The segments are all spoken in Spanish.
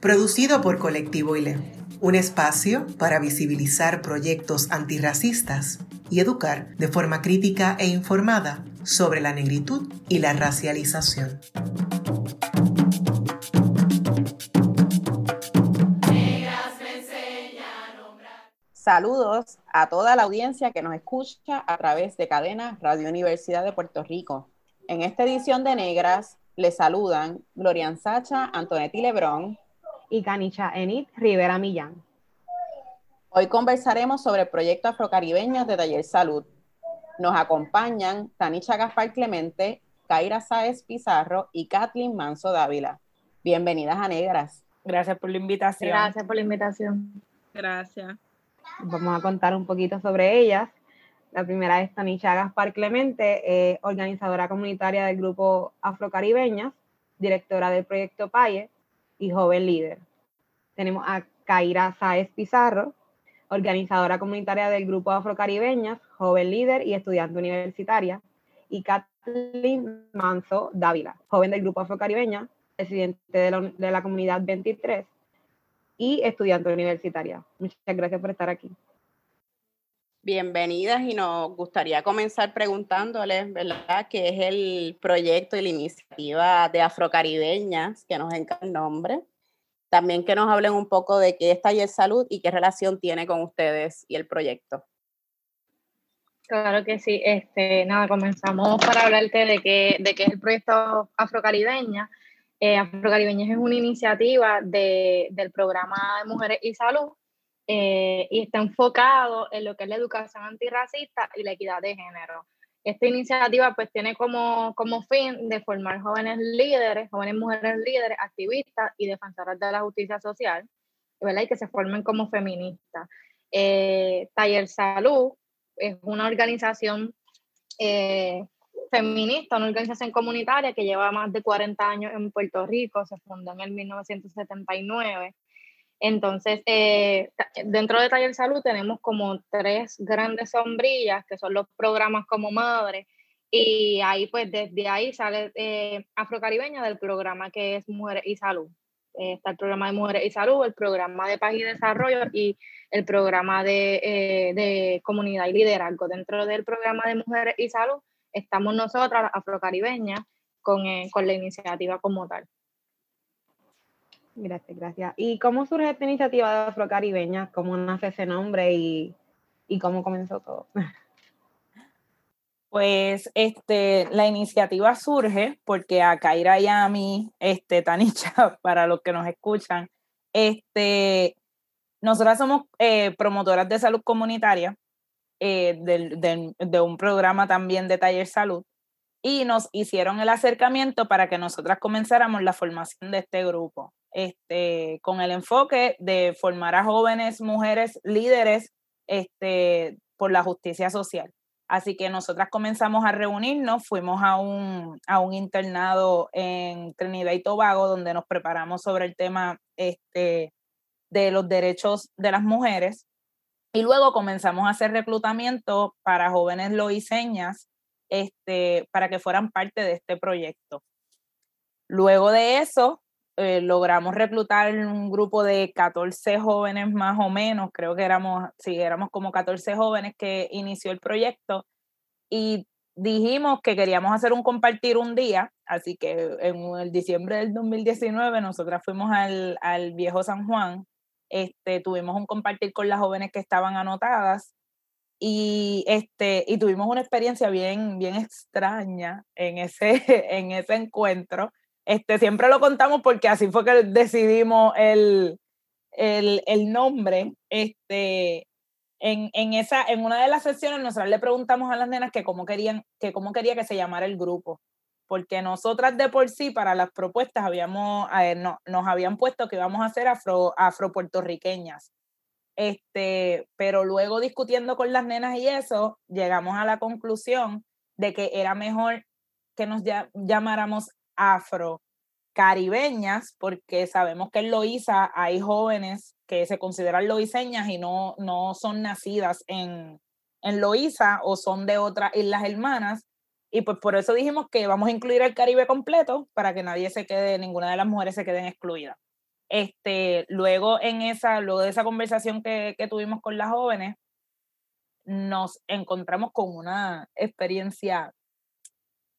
producido por Colectivo ILE, un espacio para visibilizar proyectos antirracistas y educar de forma crítica e informada sobre la negritud y la racialización. Saludos a toda la audiencia que nos escucha a través de Cadena Radio Universidad de Puerto Rico. En esta edición de Negras les saludan Glorian Sacha, Antonetti Lebrón, y Canicha Enid Rivera Millán. Hoy conversaremos sobre el proyecto afrocaribeño de Taller Salud. Nos acompañan Tanicha Gaspar Clemente, Kaira Sáez Pizarro y Kathleen Manso Dávila. Bienvenidas a Negras. Gracias por la invitación. Gracias por la invitación. Gracias. Vamos a contar un poquito sobre ellas. La primera es Tanicha Gaspar Clemente, eh, organizadora comunitaria del grupo Afrocaribeñas, directora del proyecto PAYE, y joven líder. Tenemos a Kaira Saez Pizarro, organizadora comunitaria del Grupo Afrocaribeñas, joven líder y estudiante universitaria, y Kathleen Manso Dávila, joven del Grupo Afrocaribeña, presidente de la, de la comunidad 23 y estudiante universitaria. Muchas gracias por estar aquí. Bienvenidas y nos gustaría comenzar preguntándoles, ¿verdad?, qué es el proyecto y la iniciativa de Afrocaribeñas, que nos encanta el nombre. También que nos hablen un poco de qué es Taller Salud y qué relación tiene con ustedes y el proyecto. Claro que sí. Este, nada, comenzamos para hablarte de qué, de qué es el proyecto Afrocaribeña. Eh, Afrocaribeñas es una iniciativa de, del programa de Mujeres y Salud eh, y está enfocado en lo que es la educación antirracista y la equidad de género. Esta iniciativa pues tiene como, como fin de formar jóvenes líderes, jóvenes mujeres líderes, activistas y defensoras de la justicia social, ¿verdad? y que se formen como feministas. Eh, Taller Salud es una organización eh, feminista, una organización comunitaria que lleva más de 40 años en Puerto Rico, se fundó en el 1979 entonces, eh, dentro de Taller Salud tenemos como tres grandes sombrillas, que son los programas como madre, y ahí pues desde ahí sale eh, Afrocaribeña del programa que es Mujeres y Salud. Eh, está el programa de Mujeres y Salud, el programa de Paz y Desarrollo y el programa de, eh, de Comunidad y Liderazgo. Dentro del programa de Mujeres y Salud estamos nosotras, Afrocaribeñas, con, con la iniciativa como tal. Gracias, gracias. ¿Y cómo surge esta iniciativa de Afrocaribeña? ¿Cómo nace ese nombre y, cómo comenzó todo? Pues este, la iniciativa surge porque a Kaira y a mí, este, Tanicha, para los que nos escuchan, este, nosotras somos eh, promotoras de salud comunitaria eh, de un programa también de taller salud y nos hicieron el acercamiento para que nosotras comenzáramos la formación de este grupo este, con el enfoque de formar a jóvenes mujeres líderes este, por la justicia social. Así que nosotras comenzamos a reunirnos, fuimos a un, internado en Trinidad y Tobago donde nos preparamos sobre el tema este, de los derechos de las mujeres y luego comenzamos a hacer reclutamiento para jóvenes loiseñas para que fueran parte de este proyecto. Luego de eso, eh, logramos reclutar un grupo de 14 jóvenes más o menos, creo que éramos, sí, éramos como 14 jóvenes que inició el proyecto y dijimos que queríamos hacer un compartir un día, así que en el diciembre del 2019 nosotras fuimos al, al viejo San Juan, este, tuvimos un compartir con las jóvenes que estaban anotadas y, este, y tuvimos una experiencia bien, bien extraña en ese, en ese encuentro este, siempre lo contamos porque así fue que decidimos el, el, el nombre. Este, en, en, esa, en una de las sesiones nosotros le preguntamos a las nenas que cómo querían, que cómo quería que se llamara el grupo. porque nosotras de por sí para las propuestas habíamos, eh, no, nos habían puesto que íbamos a ser afro, afropuertorriqueñas. Este, pero luego discutiendo con las nenas y eso, llegamos a la conclusión de que era mejor que nos llamáramos afro caribeñas, porque sabemos que en Loíza hay jóvenes que se consideran loiseñas y no, no son nacidas en, en o son de otras islas hermanas. Y pues por eso dijimos que vamos a incluir el Caribe completo para que nadie se quede, ninguna de las mujeres se queden excluidas. Este, luego en esa, luego de esa conversación que, que tuvimos con las jóvenes, nos encontramos con una experiencia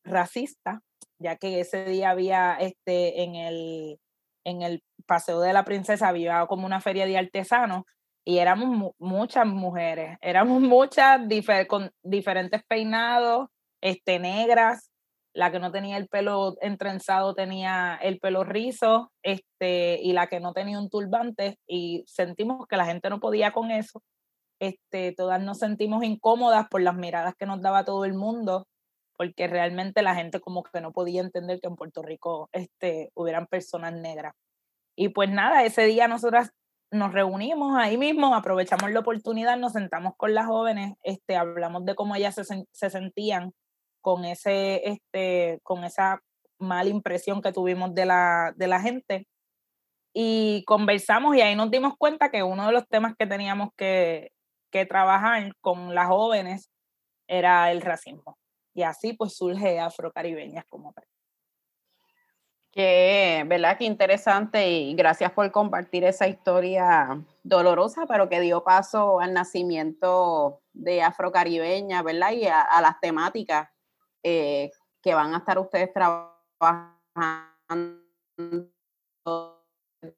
racista, ya que ese día había este, en, el, en el Paseo de la Princesa, había como una feria de artesanos y éramos muchas mujeres, éramos muchas con diferentes peinados, este, negras, la que no tenía el pelo entrenzado tenía el pelo rizo, este, y la que no tenía un turbante, y sentimos que la gente no podía con eso. Este, todas nos sentimos incómodas por las miradas que nos daba todo el mundo, porque realmente la gente como que no podía entender que en Puerto Rico este, hubieran personas negras. Y pues nada, ese día nosotras nos reunimos ahí mismo, aprovechamos la oportunidad, nos sentamos con las jóvenes, este, hablamos de cómo ellas se, se sentían con, ese, este, con esa mala impresión que tuvimos de la, de la gente. Y conversamos y ahí nos dimos cuenta que uno de los temas que teníamos que, que trabajar con las jóvenes era el racismo. Y así pues surge Afrocaribeñas como tal. Que, ¿verdad? Qué interesante y gracias por compartir esa historia dolorosa, pero que dio paso al nacimiento de Afrocaribeña, ¿verdad? Y a, las temáticas eh, que van a estar ustedes trabajando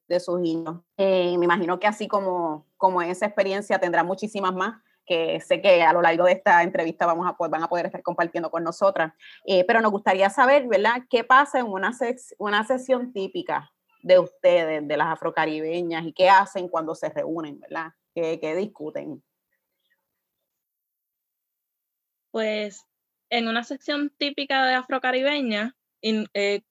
de sus niños. Eh, me imagino que así como, como esa experiencia tendrá muchísimas más que sé que a lo largo de esta entrevista vamos a, van a poder estar compartiendo con nosotras. Eh, pero nos gustaría saber, ¿verdad?, qué pasa en una, una sesión típica de ustedes, de las afrocaribeñas, y qué hacen cuando se reúnen, ¿verdad? ¿Qué, qué discuten? Pues en una sección típica de afrocaribeña, eh,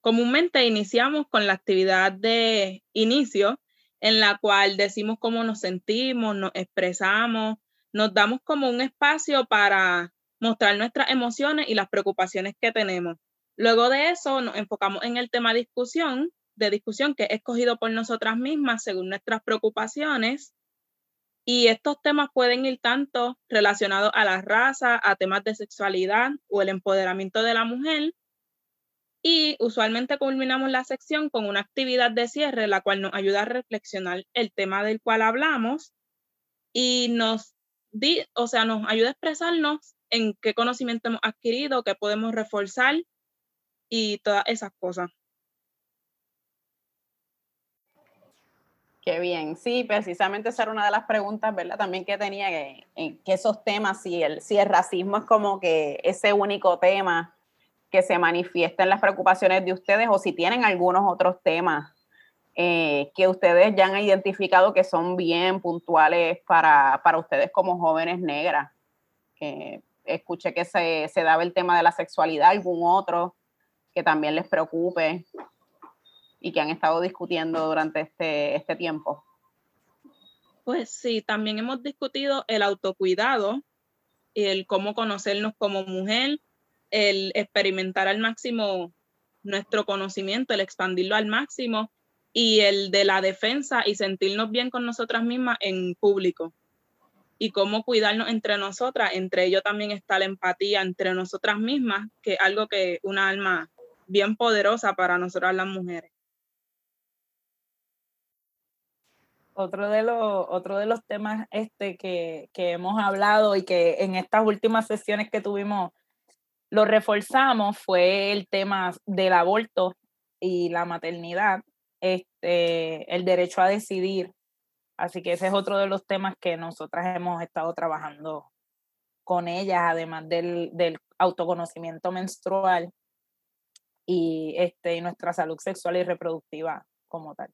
comúnmente iniciamos con la actividad de inicio, en la cual decimos cómo nos sentimos, nos expresamos, nos damos como un espacio para mostrar nuestras emociones y las preocupaciones que tenemos. Luego de eso nos enfocamos en el tema discusión, de discusión que es escogido por nosotras mismas según nuestras preocupaciones. Y estos temas pueden ir tanto relacionados a la raza, a temas de sexualidad o el empoderamiento de la mujer. Y usualmente culminamos la sección con una actividad de cierre, la cual nos ayuda a reflexionar el tema del cual hablamos y nos o sea, nos ayuda a expresarnos en qué conocimiento hemos adquirido, qué podemos reforzar y todas esas cosas. Qué bien, sí, precisamente esa era una de las preguntas, ¿verdad? También que tenía que, que esos temas, si el, si el racismo es como que ese único tema que se manifiesta en las preocupaciones de ustedes o si tienen algunos otros temas eh, que ustedes ya han identificado que son bien puntuales para, ustedes como jóvenes negras. Que escuché que se, se, daba el tema de la sexualidad, algún otro que también les preocupe y que han estado discutiendo durante este, este tiempo. Pues sí, también hemos discutido el autocuidado el cómo conocernos como mujer, el experimentar al máximo nuestro conocimiento, el expandirlo al máximo y el de la defensa y sentirnos bien con nosotras mismas en público y cómo cuidarnos entre nosotras. Entre ello también está la empatía entre nosotras mismas, que es algo que una alma bien poderosa para nosotras las mujeres. Otro de los, otro de los temas este que, que hemos hablado y que en estas últimas sesiones que tuvimos lo reforzamos fue el tema del aborto y la maternidad este, el derecho a decidir. Así que ese es otro de los temas que nosotras hemos estado trabajando con ellas, además del, del autoconocimiento menstrual y, este, y nuestra salud sexual y reproductiva como tal.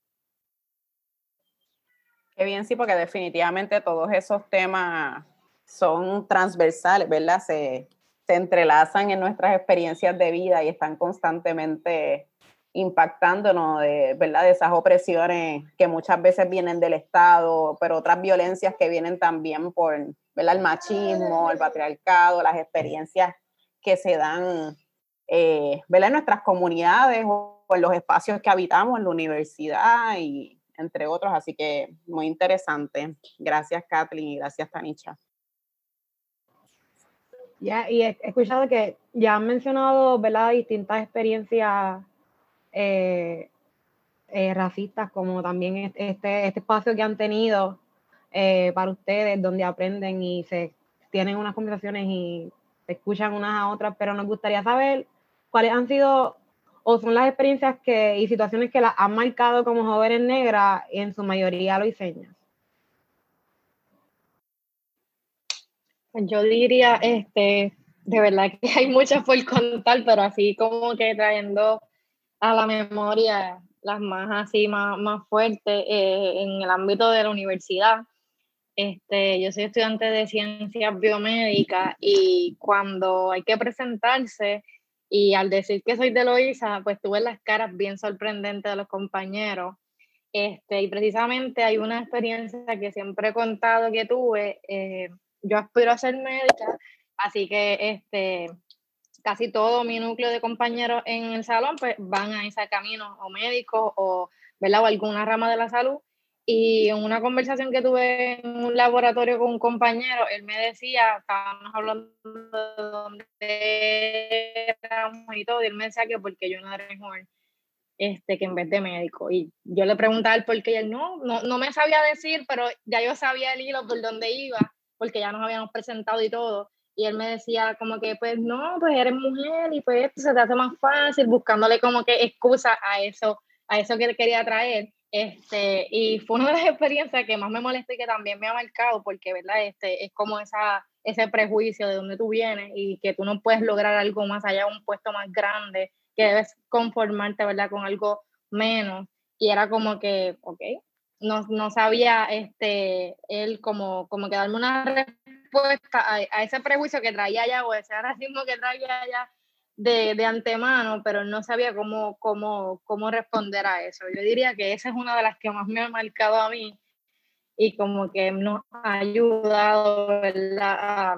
Qué bien, sí, porque definitivamente todos esos temas son transversales, ¿verdad? Se, se entrelazan en nuestras experiencias de vida y están constantemente impactándonos de, ¿verdad? de esas opresiones que muchas veces vienen del Estado, pero otras violencias que vienen también por ¿verdad? el machismo, el patriarcado, las experiencias que se dan eh, en nuestras comunidades o en los espacios que habitamos en la universidad y entre otros. Así que muy interesante. Gracias, Kathleen, y gracias, Tanicha. Ya, y he escuchado que ya han mencionado, ¿verdad?, distintas experiencias eh, eh, racistas, como también este, este, espacio que han tenido eh, para ustedes, donde aprenden y se tienen unas conversaciones y se escuchan unas a otras, pero nos gustaría saber cuáles han sido o son las experiencias que, y situaciones que las han marcado como jóvenes negras, en su mayoría lo loiseñas. Yo diría, este, de verdad que hay muchas por contar, pero así como que trayendo a la memoria las más así, más, más fuertes eh, en el ámbito de la universidad. Este, yo soy estudiante de ciencias biomédicas y cuando hay que presentarse y al decir que soy de Loíza, pues tuve las caras bien sorprendentes de los compañeros. Este, y precisamente hay una experiencia que siempre he contado que tuve. Eh, yo aspiro a ser médica, así que este, casi todo mi núcleo de compañeros en el salón pues van a ese camino, o médicos, o, o alguna rama de la salud. Y en una conversación que tuve en un laboratorio con un compañero, él me decía, estábamos hablando de dónde éramos y todo, y él me decía que porque yo no era mejor este, que en vez de médico. Y yo le preguntaba el por qué, él no, no, no me sabía decir, pero ya yo sabía el hilo por dónde iba porque ya nos habíamos presentado y todo. Y él me decía como que, pues no, pues eres mujer y pues esto se te hace más fácil, buscándole como que excusa a eso, a eso que él quería traer. Este, y fue una de las experiencias que más me molestó y que también me ha marcado, porque, ¿verdad? Este, es como esa, ese prejuicio de dónde tú vienes y que tú no puedes lograr algo más allá, un puesto más grande, que debes conformarte, ¿verdad? Con algo menos. Y era como que, ok, no, no, sabía este, él como, como que darme una respuesta a, a, ese prejuicio que traía ya o ese racismo que traía ya de, de, antemano, pero no sabía cómo, cómo, cómo responder a eso. Yo diría que esa es una de las que más me ha marcado a mí y como que nos ha ayudado a,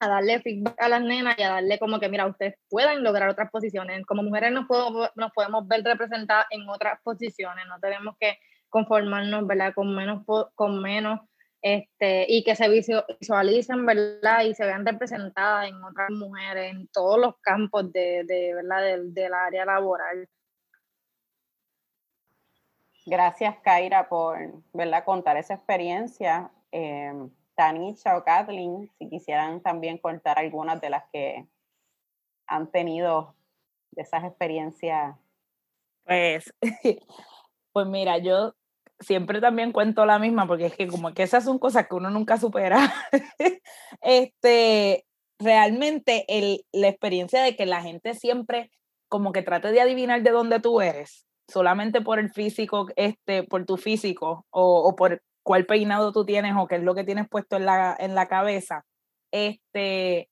a, darle feedback a las nenas y a darle como que, mira, ustedes pueden lograr otras posiciones. Como mujeres nos podemos, nos podemos ver representadas en otras posiciones, no tenemos que conformarnos, ¿verdad? Con menos, con menos, este, y que se visualicen, ¿verdad? Y se vean representadas en otras mujeres, en todos los campos de, de ¿verdad? Del, del, área laboral. Gracias, Kaira, por, ¿verdad? Contar esa experiencia. Eh, Tanisha o Kathleen, si quisieran también contar algunas de las que han tenido de esas experiencias. Pues, pues mira, yo siempre también cuento la misma, porque es que como que esas son cosas que uno nunca supera. este, realmente el, la experiencia de que la gente siempre como que trate de adivinar de dónde tú eres, solamente por el físico, este, por tu físico, o, o por cuál peinado tú tienes, o qué es lo que tienes puesto en la, en la cabeza. Este,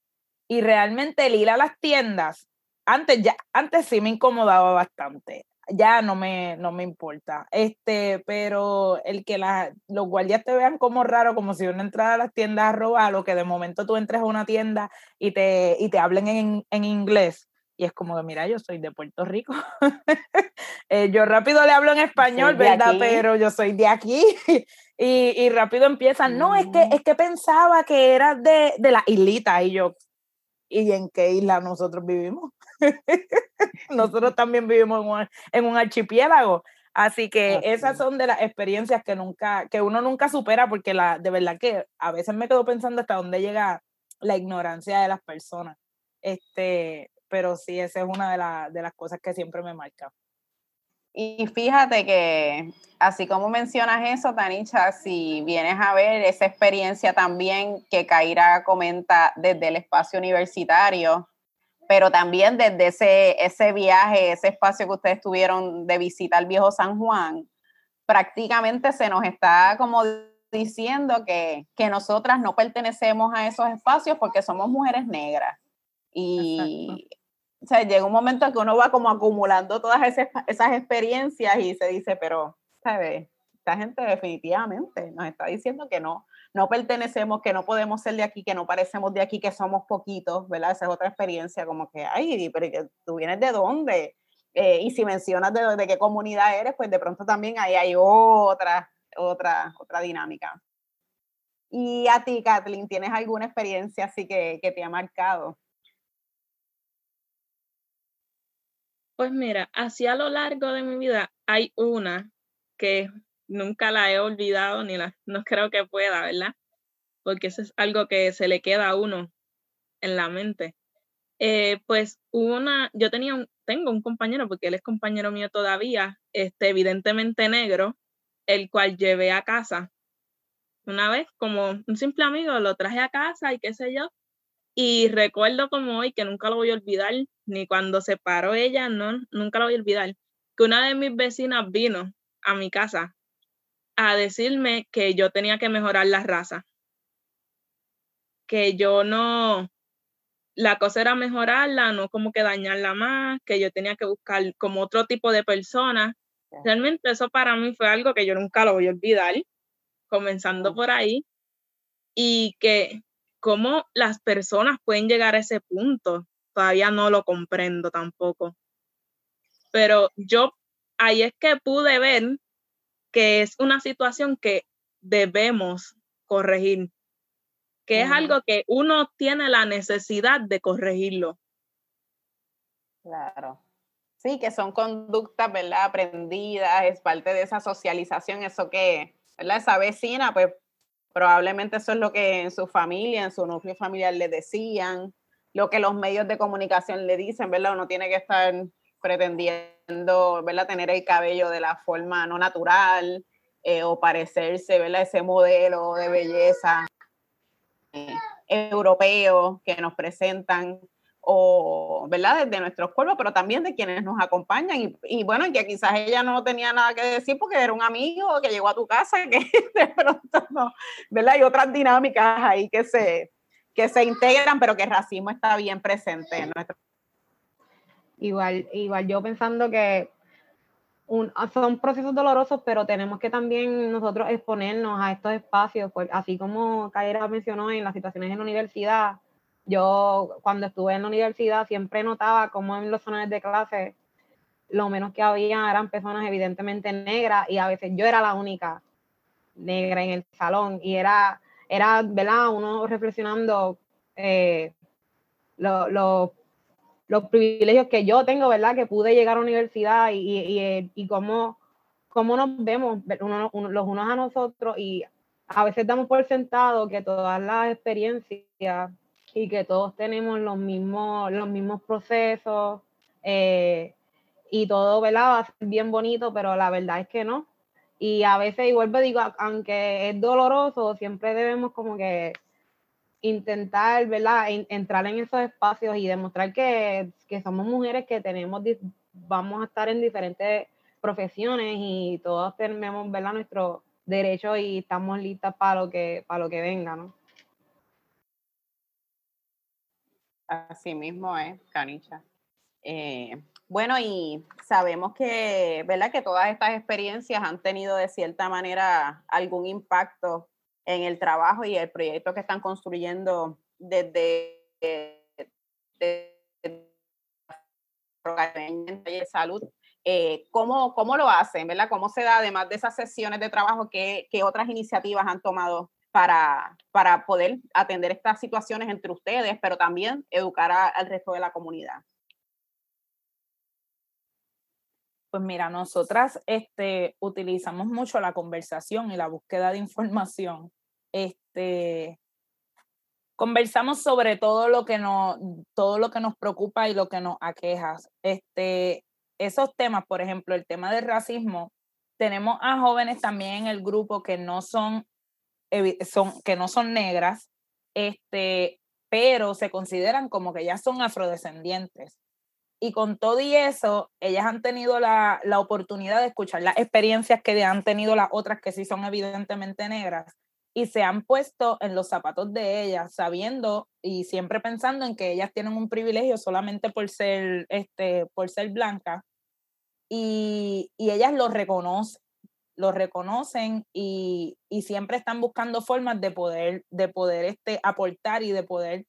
y realmente el ir a las tiendas, antes ya, antes sí me incomodaba bastante ya no me, no me importa. Este, pero el que la, los guardias te vean como raro, como si uno entrara a las tiendas a robar, o que de momento tú entres a una tienda y te, y te hablen en, en inglés. Y es como que, mira, yo soy de Puerto Rico. eh, yo rápido le hablo en español, ¿verdad? Pero yo soy de aquí. y, y, rápido empiezan, no, es que, mm. es que pensaba que eras de, de la islita. Y yo, ¿y en qué isla nosotros vivimos? Nosotros también vivimos en un, archipiélago. Así que esas son de las experiencias que nunca, que uno nunca supera, porque la, de verdad que a veces me quedo pensando hasta dónde llega la ignorancia de las personas. Este, pero sí, esa es una de, de las cosas que siempre me marca. Y fíjate que, así como mencionas eso, Tanicha, si vienes a ver esa experiencia también que Kaira comenta desde el espacio universitario, pero también desde ese, ese viaje, ese espacio que ustedes tuvieron de visitar viejo San Juan, prácticamente se nos está como diciendo que, que nosotras no pertenecemos a esos espacios porque somos mujeres negras. Y o sea, llega un momento en que uno va como acumulando todas esas, esas experiencias y se dice, pero, ¿sabes? Esta gente definitivamente nos está diciendo que no, no pertenecemos, que no podemos ser de aquí, que no parecemos de aquí, que somos poquitos, ¿verdad? Esa es otra experiencia, como que, ay, pero tú vienes de dónde? Eh, y si mencionas de, de, qué comunidad eres, pues de pronto también ahí hay otra, otra, otra dinámica. Y a ti, Kathleen, ¿tienes alguna experiencia así que, que te ha marcado? Pues mira, así a lo largo de mi vida hay una que nunca la he olvidado ni la, no creo que pueda, ¿verdad? Porque eso es algo que se le queda a uno en la mente. Eh, pues una, yo tenía un, tengo un compañero, porque él es compañero mío todavía, este, evidentemente negro, el cual llevé a casa. Una vez, como un simple amigo, lo traje a casa y qué sé yo, y recuerdo como hoy, que nunca lo voy a olvidar, ni cuando se paró ella, no, nunca lo voy a olvidar, que una de mis vecinas vino a mi casa a decirme que yo tenía que mejorar la raza. Que yo no, la cosa era mejorarla, no como que dañarla más, que yo tenía que buscar como otro tipo de persona. Realmente eso para mí fue algo que yo nunca lo voy a olvidar, comenzando por ahí. Y que cómo las personas pueden llegar a ese punto, todavía no lo comprendo tampoco. Pero yo ahí es que pude ver que es una situación que debemos corregir, que es algo que uno tiene la necesidad de corregirlo. Claro. Sí, que son conductas, ¿verdad? Aprendidas, es parte de esa socialización, eso que, ¿verdad? Esa vecina, pues Probablemente eso es lo que en su familia, en su núcleo familiar le decían, lo que los medios de comunicación le dicen, ¿verdad? Uno tiene que estar pretendiendo, ¿verdad? Tener el cabello de la forma no natural eh, o parecerse, ¿verdad? Ese modelo de belleza eh, europeo que nos presentan o, ¿verdad? Desde nuestros cuerpos, pero también de quienes nos acompañan. Y, y, bueno, que quizás ella no tenía nada que decir porque era un amigo que llegó a tu casa, que de pronto no, ¿verdad? Hay otras dinámicas ahí que se, que se integran, pero que el racismo está bien presente en nuestro. Igual, igual yo pensando que son procesos dolorosos, pero tenemos que también nosotros exponernos a estos espacios, pues, así como Kaira mencionó en las situaciones en la universidad, yo cuando estuve en la universidad siempre notaba como en los salones de clase lo menos que había eran personas evidentemente negras y a veces yo era la única negra en el salón y era, era ¿verdad? Uno reflexionando eh, los privilegios que yo tengo, ¿verdad? Que pude llegar a la universidad y, y, y cómo, cómo, nos vemos los unos a nosotros y a veces damos por sentado que todas las experiencias y que todos tenemos los mismos, los mismos procesos eh, y todo, ¿verdad? Va a ser bien bonito, pero la verdad es que no. Y a veces, y vuelvo digo, aunque es doloroso, siempre debemos como que intentar, ¿verdad? entrar en esos espacios y demostrar que, que somos mujeres que tenemos, vamos a estar en diferentes profesiones y todos tenemos, ¿verdad? Nuestro derecho y estamos listas para lo que, para lo que venga, ¿no? Así mismo es, Canicha. Eh, bueno, y sabemos que, ¿verdad? Que todas estas experiencias han tenido de cierta manera algún impacto en el trabajo y el proyecto que están construyendo desde, desde, de salud. Eh, ¿cómo, ¿Cómo lo hacen, verdad? ¿Cómo se da, además de esas sesiones de trabajo, qué, qué otras iniciativas han tomado para, para poder atender estas situaciones entre ustedes, pero también educar al resto de la comunidad. Pues mira, nosotras este, utilizamos mucho la conversación y la búsqueda de información. Este, conversamos sobre todo lo que nos, todo lo que nos preocupa y lo que nos aqueja. Este, esos temas, por ejemplo, el tema del racismo, tenemos a jóvenes también en el grupo que no son son, que no son negras, este, pero se consideran como que ya son afrodescendientes. Y con todo y eso, ellas han tenido la, la oportunidad de escuchar las experiencias que han tenido las otras que sí son evidentemente negras. Y se han puesto en los zapatos de ellas, sabiendo y siempre pensando en que ellas tienen un privilegio solamente por ser, este, por ser blancas, y, y ellas lo reconocen, lo reconocen y, y, siempre están buscando formas de poder, de poder este, aportar y de poder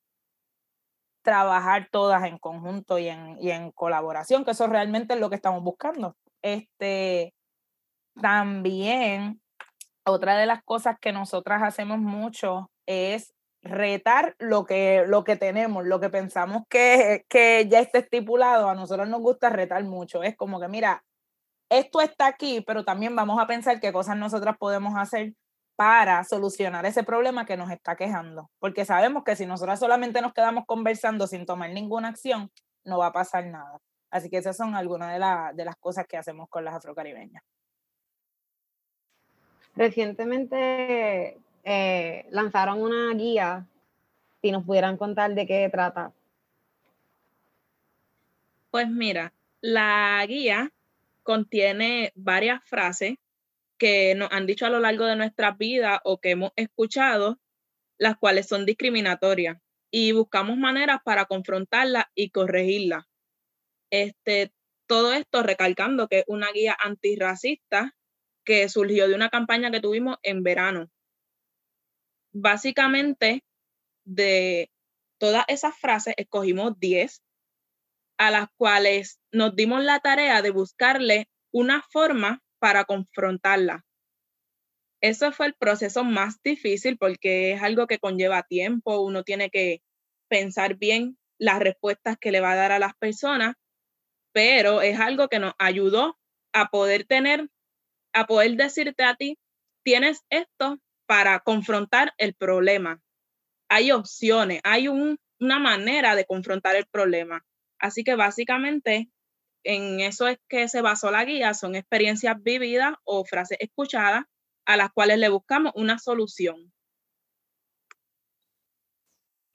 trabajar todas en conjunto y en, y en colaboración, que eso realmente es lo que estamos buscando. Este, también otra de las cosas que nosotras hacemos mucho es retar lo que, lo que tenemos, lo que pensamos que, que ya está estipulado, a nosotros nos gusta retar mucho. Es como que, mira, esto está aquí, pero también vamos a pensar qué cosas nosotras podemos hacer para solucionar ese problema que nos está quejando, porque sabemos que si nosotras solamente nos quedamos conversando sin tomar ninguna acción, no va a pasar nada. Así que esas son algunas de, de las cosas que hacemos con las afrocaribeñas. Recientemente eh, lanzaron una guía, si nos pudieran contar de qué trata. Pues mira, la guía contiene varias frases que nos han dicho a lo largo de nuestra vida o que hemos escuchado, las cuales son discriminatorias y buscamos maneras para confrontarlas y corregirlas. Este, todo esto recalcando que es una guía antirracista que surgió de una campaña que tuvimos en verano. Básicamente, de todas esas frases, escogimos 10 a las cuales nos dimos la tarea de buscarle una forma para confrontarla. Eso fue el proceso más difícil porque es algo que conlleva tiempo, uno tiene que pensar bien las respuestas que le va a dar a las personas, pero es algo que nos ayudó a poder tener a poder decirte a ti, tienes esto para confrontar el problema. Hay opciones, hay una manera de confrontar el problema. Así que básicamente en eso es que se basó la guía, son experiencias vividas o frases escuchadas a las cuales le buscamos una solución.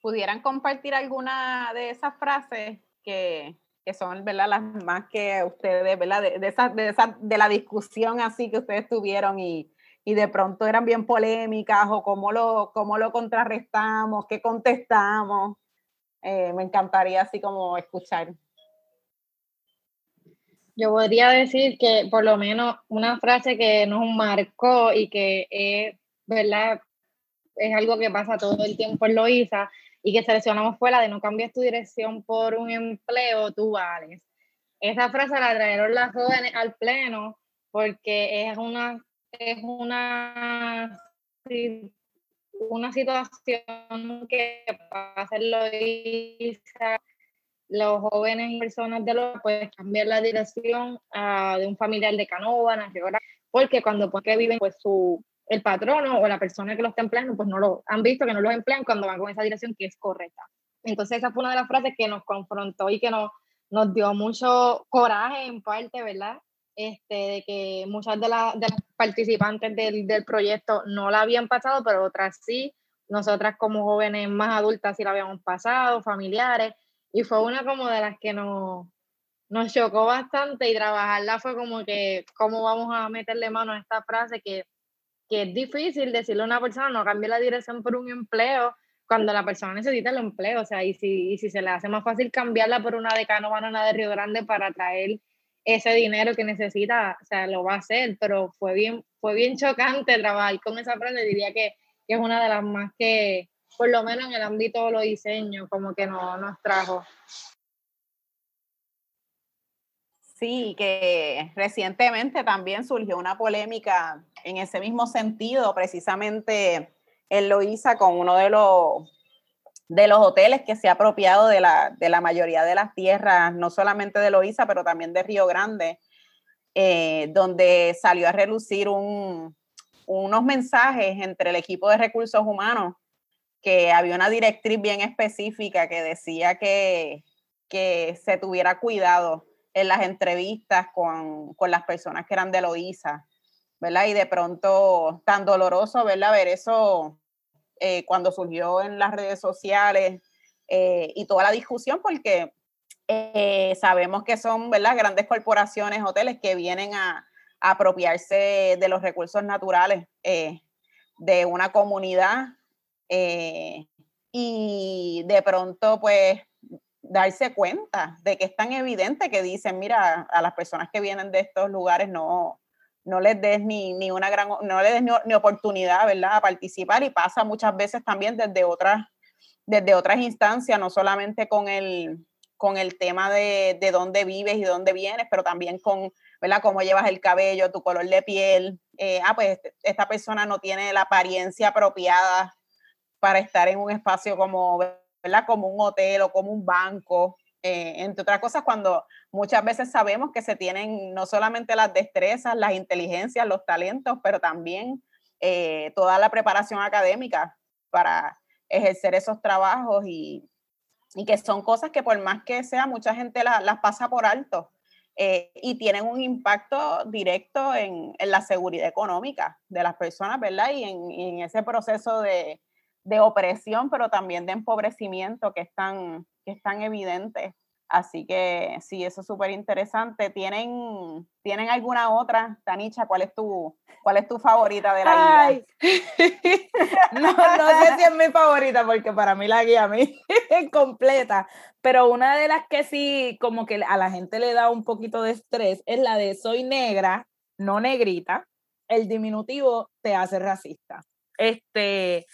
¿Pudieran compartir alguna de esas frases que, que son ¿verdad? las más que ustedes, ¿verdad? De, de, esa, de, esa, de la discusión así que ustedes tuvieron y, y de pronto eran bien polémicas o cómo lo, cómo lo contrarrestamos, qué contestamos. Eh, me encantaría así como escuchar. Yo podría decir que por lo menos una frase que nos marcó y que es, ¿verdad? Es algo que pasa todo el tiempo en Loisa y que seleccionamos fue la de no cambies tu dirección por un empleo, tú vales. Esa frase la trajeron las jóvenes al pleno porque es una, es una, una situación que pasa en los jóvenes y personas de los pues cambiar la dirección uh, de un familiar de Canóvanas, porque cuando porque viven pues su el patrono o la persona que lo está empleando, pues no lo han visto que no los emplean cuando van con esa dirección que es correcta. Entonces esa fue una de las frases que nos confrontó y que nos, nos dio mucho coraje en parte, ¿verdad? Este, de que muchas de, las de las participantes del, del, proyecto no la habían pasado, pero otras sí. Nosotras como jóvenes más adultas sí la habíamos pasado, familiares, y fue una como de las que nos, nos chocó bastante y trabajarla fue como que, ¿cómo vamos a meterle mano a esta frase que que es difícil decirle a una persona no cambie la dirección por un empleo cuando la persona necesita el empleo, o sea, y si, y si se le hace más fácil cambiarla por una de Cano Banana de Río Grande para traer ese dinero que necesita, o sea, lo va a hacer, pero fue bien, fue bien chocante trabajar con esa frase, diría que, que es una de las más que, por lo menos en el ámbito de los diseños, como que no, nos trajo. Sí, que recientemente también surgió una polémica en ese mismo sentido, precisamente en Loíza con uno de los, de los hoteles que se ha apropiado de la, de la mayoría de las tierras, no solamente de Loíza, pero también de Río Grande, eh, donde salió a relucir un, unos mensajes entre el equipo de recursos humanos, que había una directriz bien específica que decía que, que se tuviera cuidado en las entrevistas con, con las personas que eran de Loíza, ¿verdad? Y de pronto tan doloroso, ¿verdad? Ver eso eh, cuando surgió en las redes sociales eh, y toda la discusión, porque eh, sabemos que son, ¿verdad? Grandes corporaciones, hoteles que vienen a, apropiarse de los recursos naturales de una comunidad y de pronto pues darse cuenta de que es tan evidente que dicen, mira, a las personas que vienen de estos lugares no, no les des ni, ni una gran, no les des ni, oportunidad, ¿verdad?, a participar y pasa muchas veces también desde otras, desde otras instancias, no solamente con el, con el tema de, de dónde vives y dónde vienes, pero también con, ¿verdad?, cómo llevas el cabello, tu color de piel. Eh, ah, pues esta persona no tiene la apariencia apropiada para estar en un espacio como, ¿verdad? como un hotel o como un banco. Eh, entre otras cosas, cuando muchas veces sabemos que se tienen no solamente las destrezas, las inteligencias, los talentos, pero también eh, toda la preparación académica para ejercer esos trabajos y, y, que son cosas que por más que sea, mucha gente las pasa por alto eh, y tienen un impacto directo en, en, la seguridad económica de las personas, ¿verdad? Y en, y en ese proceso de, de opresión, pero también de empobrecimiento que es tan, que es tan evidente. Así que sí, eso es súper interesante. ¿Tienen, ¿Tienen alguna otra, Tanicha? ¿Cuál es tu, cuál es tu favorita de la guía? no, no sé si es mi favorita, porque para mí la guía a mí es completa. Pero una de las que sí, como que a la gente le da un poquito de estrés, es la de soy negra, no negrita. El diminutivo te hace racista. Este,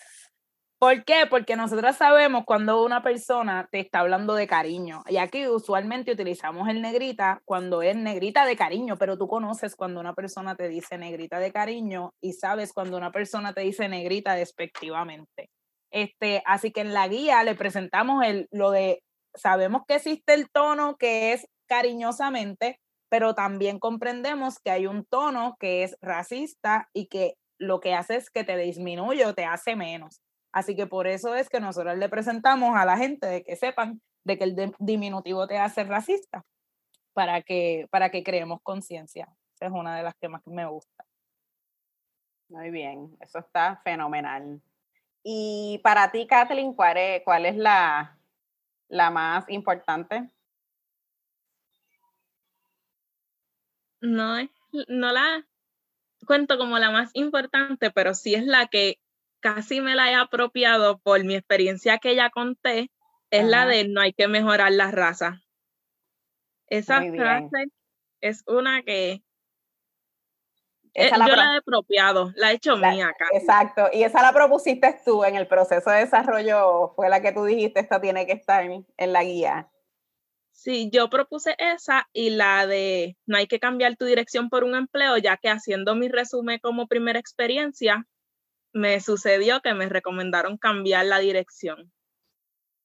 ¿Por qué? Porque nosotros sabemos cuando una persona te está hablando de cariño. Y aquí usualmente utilizamos el negrita cuando es negrita de cariño, pero tú conoces cuando una persona te dice negrita de cariño y sabes cuando una persona te dice negrita despectivamente. Este, así que en la guía le presentamos el, lo de, sabemos que existe el tono que es cariñosamente, pero también comprendemos que hay un tono que es racista y que lo que hace es que te disminuye o te hace menos. Así que por eso es que nosotros le presentamos a la gente de que sepan de que el diminutivo te hace racista, para que, para que creemos conciencia. Esa es una de las que más me gusta. Muy bien, eso está fenomenal. Y para ti, Kathleen, ¿cuál es, cuál es la, la más importante? No, no la cuento como la más importante, pero sí es la que casi me la he apropiado por mi experiencia que ya conté, es la de no hay que mejorar la raza. Esa frase es una que eh, yo la he apropiado, la he hecho mía acá. Exacto, y esa la propusiste tú en el proceso de desarrollo, fue la que tú dijiste, esta tiene que estar en, en la guía. Sí, yo propuse esa y la de no hay que cambiar tu dirección por un empleo, ya que haciendo mi resumen como primera experiencia, me sucedió que me recomendaron cambiar la dirección.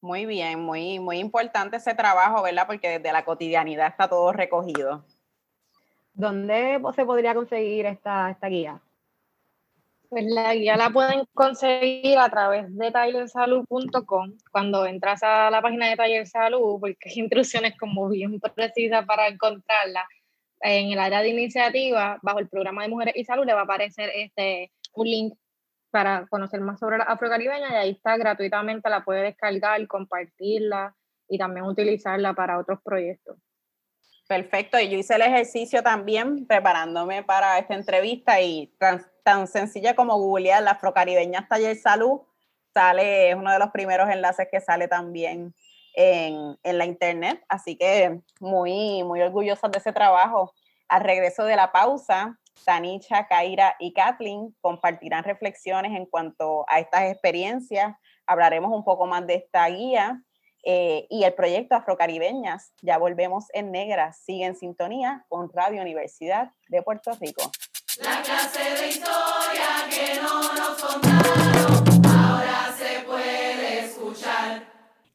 Muy bien, muy, muy importante ese trabajo, ¿verdad? Porque desde la cotidianidad está todo recogido. ¿Dónde se podría conseguir esta, esta guía? Pues la guía la pueden conseguir a través de tallersalud.com. Cuando entras a la página de Taller Salud, porque hay instrucciones como bien precisas para encontrarla, en el área de iniciativa, bajo el programa de Mujeres y Salud, le va a aparecer este, un link para conocer más sobre la afrocaribeña y ahí está gratuitamente, la puede descargar, compartirla y también utilizarla para otros proyectos. Perfecto, y yo hice el ejercicio también preparándome para esta entrevista y tan, tan sencilla como googlear la afrocaribeña taller salud, sale, es uno de los primeros enlaces que sale también en, en la internet, así que muy, muy orgullosa de ese trabajo. Al regreso de la pausa, Tanicha, Kaira y Kathleen compartirán reflexiones en cuanto a estas experiencias. Hablaremos un poco más de esta guía eh, y el proyecto Afrocaribeñas. Ya volvemos en negra. Sigue en sintonía con Radio Universidad de Puerto Rico. La clase de historia que no nos contaron,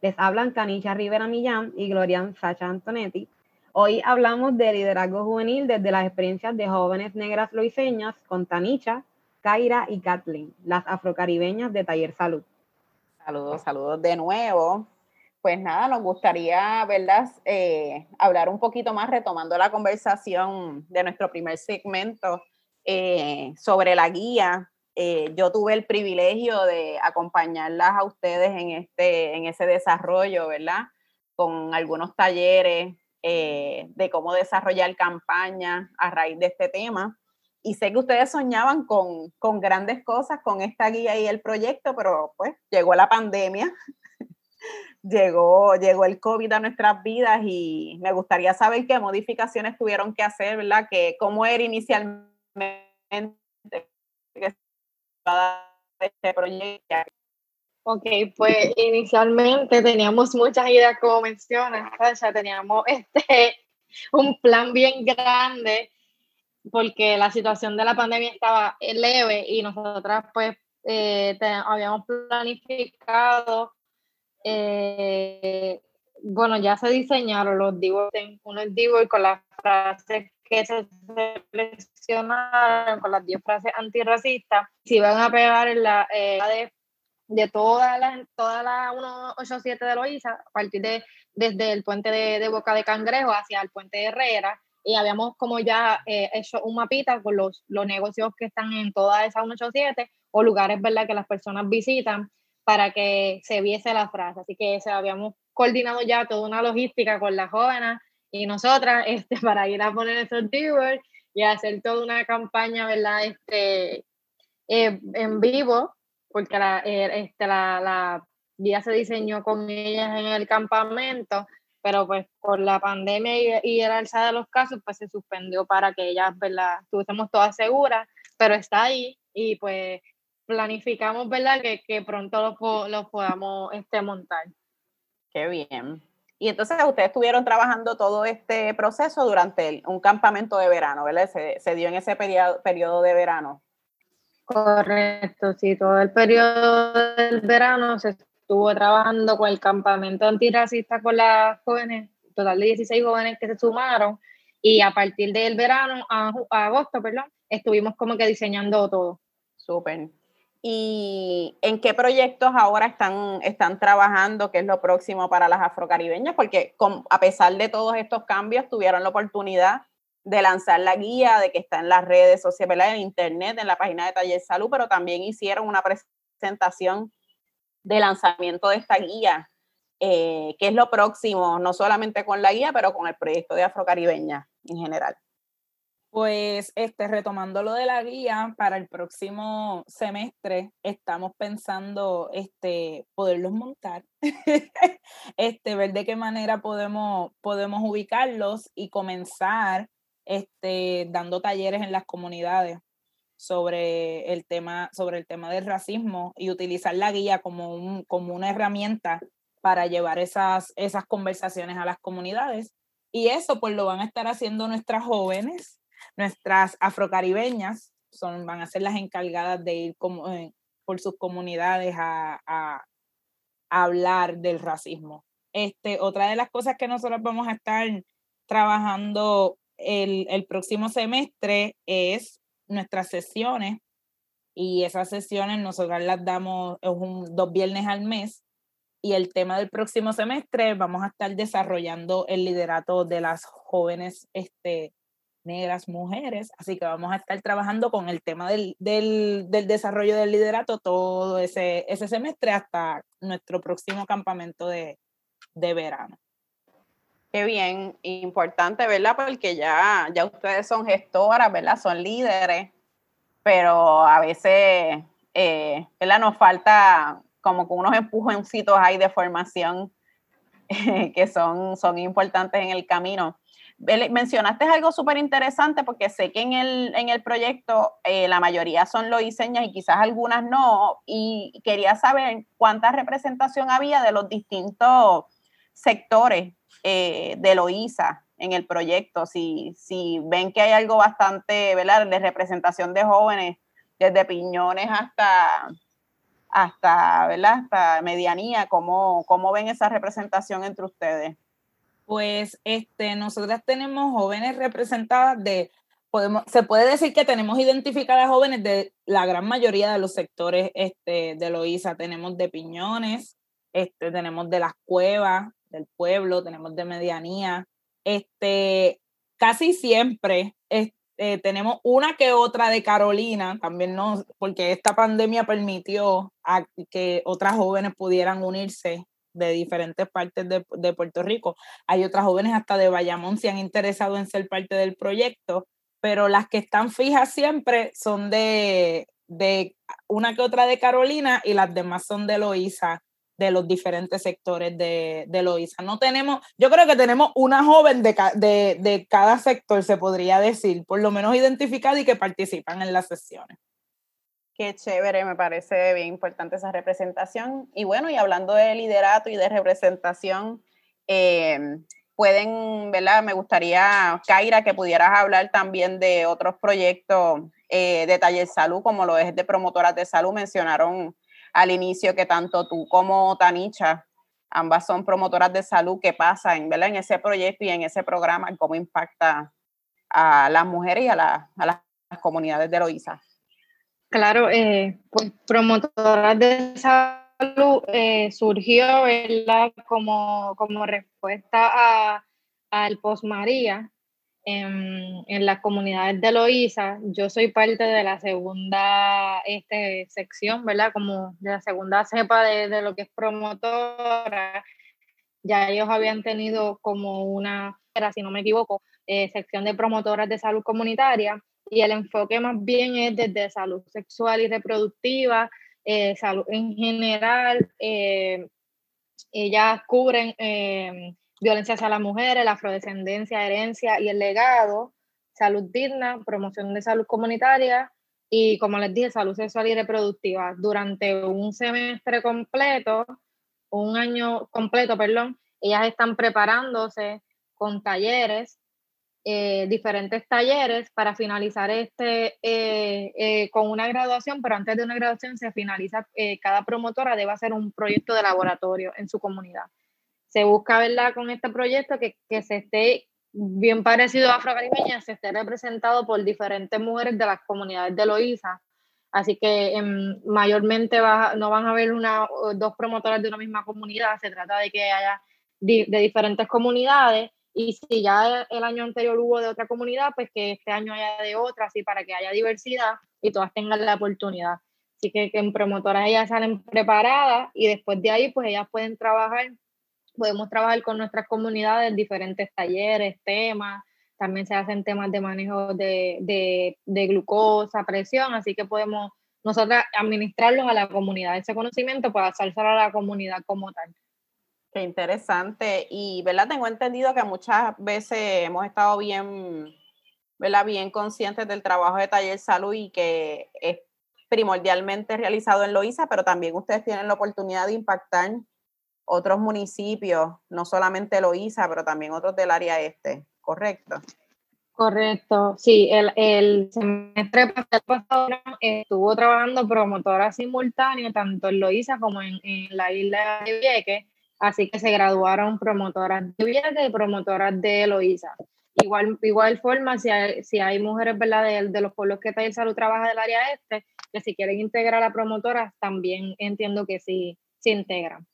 les hablan Canicha Rivera Millán y Glorian Sacha Antonetti. Hoy hablamos de liderazgo juvenil desde las experiencias de jóvenes negras loiseñas con Tanicha, Kaira y Kathleen, las afrocaribeñas de Taller Salud. Saludos, saludos de nuevo. Pues nada, nos gustaría, ¿verdad?, eh, hablar un poquito más, retomando la conversación de nuestro primer segmento eh, sobre la guía. Eh, yo tuve el privilegio de acompañarlas a ustedes en, este, en ese desarrollo, ¿verdad? Con algunos talleres de cómo desarrollar campañas a raíz de este tema. Y sé que ustedes soñaban con, con grandes cosas con esta guía y el proyecto, pero pues llegó la pandemia llegó, llegó el COVID a nuestras vidas y me gustaría saber qué modificaciones tuvieron que hacer, ¿verdad? Que cómo era inicialmente este proyecto. Ok, pues inicialmente teníamos muchas ideas, como mencionas, ya teníamos este, un plan bien grande porque la situación de la pandemia estaba leve y nosotras pues eh, habíamos planificado eh, bueno, ya se diseñaron los divos, unos divos con las frases que se seleccionaron, con las 10 frases antirracistas, si van a pegar en la eh, de, de toda la, toda la 187 de Loíza, a partir de desde el puente de, Boca de Cangrejo hacia el puente de Herrera, y habíamos como ya eh, hecho un mapita con los, los negocios que están en toda esa 187 o lugares, ¿verdad?, que las personas visitan para que se viese la frase. Así que se habíamos coordinado ya toda una logística con las jóvenes y nosotras este, para ir a poner esos viewers y hacer toda una campaña, ¿verdad? Este, eh, en vivo, porque la, eh, este, la, la guía se diseñó con ellas en el campamento, pero pues por la pandemia y, el alza de los casos, pues se suspendió para que ellas, ¿verdad? Estuviésemos todas seguras, pero está ahí y pues planificamos, ¿verdad? Que, que pronto los, podamos este, montar. Qué bien. Y entonces ustedes estuvieron trabajando todo este proceso durante un campamento de verano, ¿verdad? Se, se dio en ese periodo, periodo de verano. Correcto, sí, todo el periodo del verano se estuvo trabajando con el campamento antirracista con las jóvenes, total de 16 jóvenes que se sumaron, y a partir del verano a, a agosto, perdón, estuvimos como que diseñando todo. Súper y en qué proyectos ahora están, están trabajando, qué es lo próximo para las afrocaribeñas, porque a pesar de todos estos cambios tuvieron la oportunidad de lanzar la guía, de que está en las redes sociales, en internet, en la página de Taller Salud, pero también hicieron una presentación de lanzamiento de esta guía. Eh, ¿Qué es lo próximo? No solamente con la guía, pero con el proyecto de Afrocaribeña en general. Pues este, retomando lo de la guía, para el próximo semestre estamos pensando este, poderlos montar, este, ver de qué manera podemos, podemos ubicarlos y comenzar este, dando talleres en las comunidades sobre el tema, sobre el tema del racismo y utilizar la guía como, un, como una herramienta para llevar esas, esas conversaciones a las comunidades. Y eso pues lo van a estar haciendo nuestras jóvenes Nuestras afrocaribeñas son, van a ser las encargadas de ir como, eh, por sus comunidades a, hablar del racismo. Este, otra de las cosas que nosotros vamos a estar trabajando el, el próximo semestre es nuestras sesiones y esas sesiones nosotros las damos un, dos viernes al mes y el tema del próximo semestre vamos a estar desarrollando el liderato de las jóvenes este, negras, mujeres, así que vamos a estar trabajando con el tema del, del, del desarrollo del liderato todo ese, ese semestre hasta nuestro próximo campamento de, de verano. Qué bien, importante, ¿verdad? Porque ya, ya ustedes son gestoras, ¿verdad? Son líderes, pero a veces, eh, ¿verdad? Nos falta como que unos empujoncitos ahí de formación que son, son importantes en el camino mencionaste algo súper interesante porque sé que en el, en el proyecto eh, la mayoría son loiseñas y quizás algunas no, y quería saber cuánta representación había de los distintos sectores eh, de Loíza en el proyecto, si, si ven que hay algo bastante, ¿verdad?, de representación de jóvenes, desde piñones hasta, hasta, ¿verdad?, hasta medianía, ¿cómo, cómo ven esa representación entre ustedes? Pues este, nosotras tenemos jóvenes representadas de podemos, se puede decir que tenemos identificadas jóvenes de la gran mayoría de los sectores este, de Loíza. Tenemos de Piñones, este, tenemos de las cuevas, del pueblo, tenemos de medianía. Este, casi siempre este, tenemos una que otra de Carolina, también no, porque esta pandemia permitió a que otras jóvenes pudieran unirse de diferentes partes de, de, Puerto Rico. Hay otras jóvenes hasta de Bayamón se han interesado en ser parte del proyecto, pero las que están fijas siempre son de, de una que otra de Carolina y las demás son de Loíza de los diferentes sectores de, de. No tenemos, yo creo que tenemos una joven de, de, de, cada sector, se podría decir, por lo menos identificada y que participan en las sesiones. Qué chévere, me parece bien importante esa representación. Y bueno, y hablando de liderato y de representación, eh, pueden, ¿verdad? Me gustaría, Kaira, que pudieras hablar también de otros proyectos eh, de taller salud, como lo es de promotoras de salud. Mencionaron al inicio que tanto tú como Tanicha, ambas son promotoras de salud que pasan, ¿verdad? En ese proyecto y en ese programa, cómo impacta a las mujeres y a, a las comunidades de Loíza. Claro, eh, pues promotoras de salud eh, surgió Como, como respuesta a, al Post María en, en, las comunidades de Loíza. Yo soy parte de la segunda este, sección, ¿verdad? Como de la segunda cepa de, de lo que es promotora. Ya ellos habían tenido como una, si no me equivoco, eh, sección de promotoras de salud comunitaria y el enfoque más bien es desde salud sexual y reproductiva, eh, salud en general. Eh, ellas cubren eh, violencia hacia las mujeres, la afrodescendencia, herencia y el legado, salud digna, promoción de salud comunitaria y, como les dije, salud sexual y reproductiva. Durante un semestre completo, un año completo, perdón, ellas están preparándose con talleres eh, diferentes talleres para finalizar este eh, eh, con una graduación, pero antes de una graduación se finaliza, cada promotora debe hacer un proyecto de laboratorio en su comunidad. Se busca, ¿verdad?, con este proyecto que, que se esté bien parecido a afrocaribeña, se esté representado por diferentes mujeres de las comunidades de Loíza. Así que em, mayormente va, no van a haber una, dos promotoras de una misma comunidad, se trata de que haya de diferentes comunidades y si ya el año anterior hubo de otra comunidad, pues que este año haya de otra, así para que haya diversidad y todas tengan la oportunidad. Así que, que en promotoras ellas salen preparadas y después de ahí, pues ellas pueden trabajar, podemos trabajar con nuestras comunidades, diferentes talleres, temas, también se hacen temas de manejo de, de, de glucosa, presión, así que podemos nosotros administrarlos a la comunidad, ese conocimiento para hacerlo a la comunidad como tal. Qué interesante. Y, ¿verdad? Tengo entendido que muchas veces hemos estado bien, ¿verdad? Bien conscientes del trabajo de Taller Salud y que es primordialmente realizado en Loíza, pero también ustedes tienen la oportunidad de impactar otros municipios, no solamente Loíza, pero también otros del área este, ¿correcto? Correcto, sí, el, el semestre pasado estuvo trabajando promotora simultánea tanto en Loíza como en, en la isla de Vieques Así que se graduaron promotoras de Vieques y promotoras de Eloísa. Igual, igual forma, si hay, si hay mujeres ¿verdad? De, de los pueblos que Taller Salud trabaja del área este, que si quieren integrar a promotoras, también entiendo que sí se integran.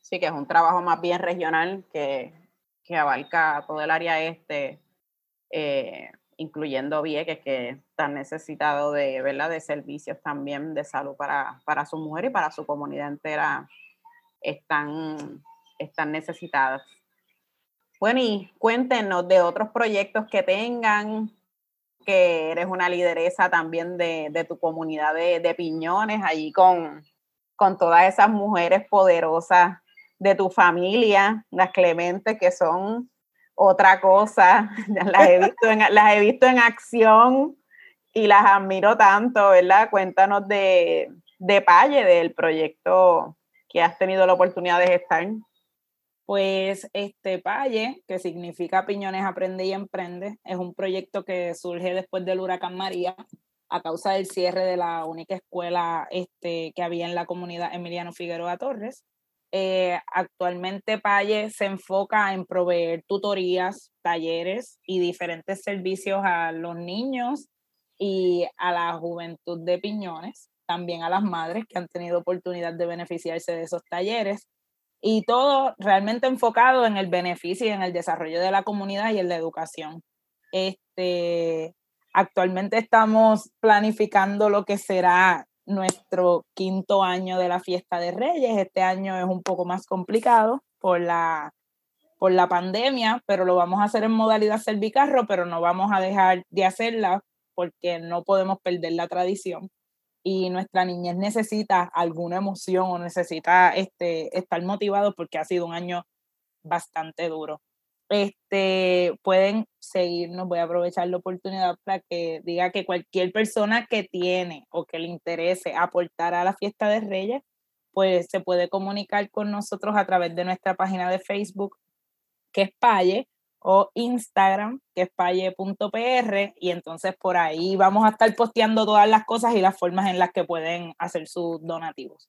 Sí, que es un trabajo más bien regional que, que abarca todo el área este, eh, incluyendo Vieques, que están necesitados de, ¿verdad? de servicios también de salud para, para su mujer y para su comunidad entera están, están necesitadas. Bueno, y cuéntenos de otros proyectos que tengan, que eres una lideresa también de, tu comunidad de, piñones, allí con, con todas esas mujeres poderosas de tu familia, las Clementes, que son otra cosa, las he visto en, las he visto en acción y las admiro tanto, ¿verdad? Cuéntanos de, de Palle, del proyecto que has tenido la oportunidad de estar? Pues este PAYE, que significa Piñones Aprende y Emprende, es un proyecto que surge después del huracán María a causa del cierre de la única escuela este, que había en la comunidad Emiliano Figueroa Torres. Eh, actualmente Paye se enfoca en proveer tutorías, talleres y diferentes servicios a los niños y a la juventud de Piñones, también a las madres que han tenido oportunidad de beneficiarse de esos talleres y todo realmente enfocado en el beneficio y en el desarrollo de la comunidad y en la educación. Este, actualmente estamos planificando lo que será nuestro quinto año de la fiesta de Reyes. Este año es un poco más complicado por la, por la pandemia, pero lo vamos a hacer en modalidad servicarro, pero no vamos a dejar de hacerla porque no podemos perder la tradición. Y nuestra niñez necesita alguna emoción o necesita este, estar motivado porque ha sido un año bastante duro. Este, pueden seguirnos, voy a aprovechar la oportunidad para que diga que cualquier persona que tiene o que le interese aportar a la fiesta de Reyes, pues se puede comunicar con nosotros a través de nuestra página de Facebook, que es Paye, o Instagram, que es paye.pr, y entonces por ahí vamos a estar posteando todas las cosas y las formas en las que pueden hacer sus donativos.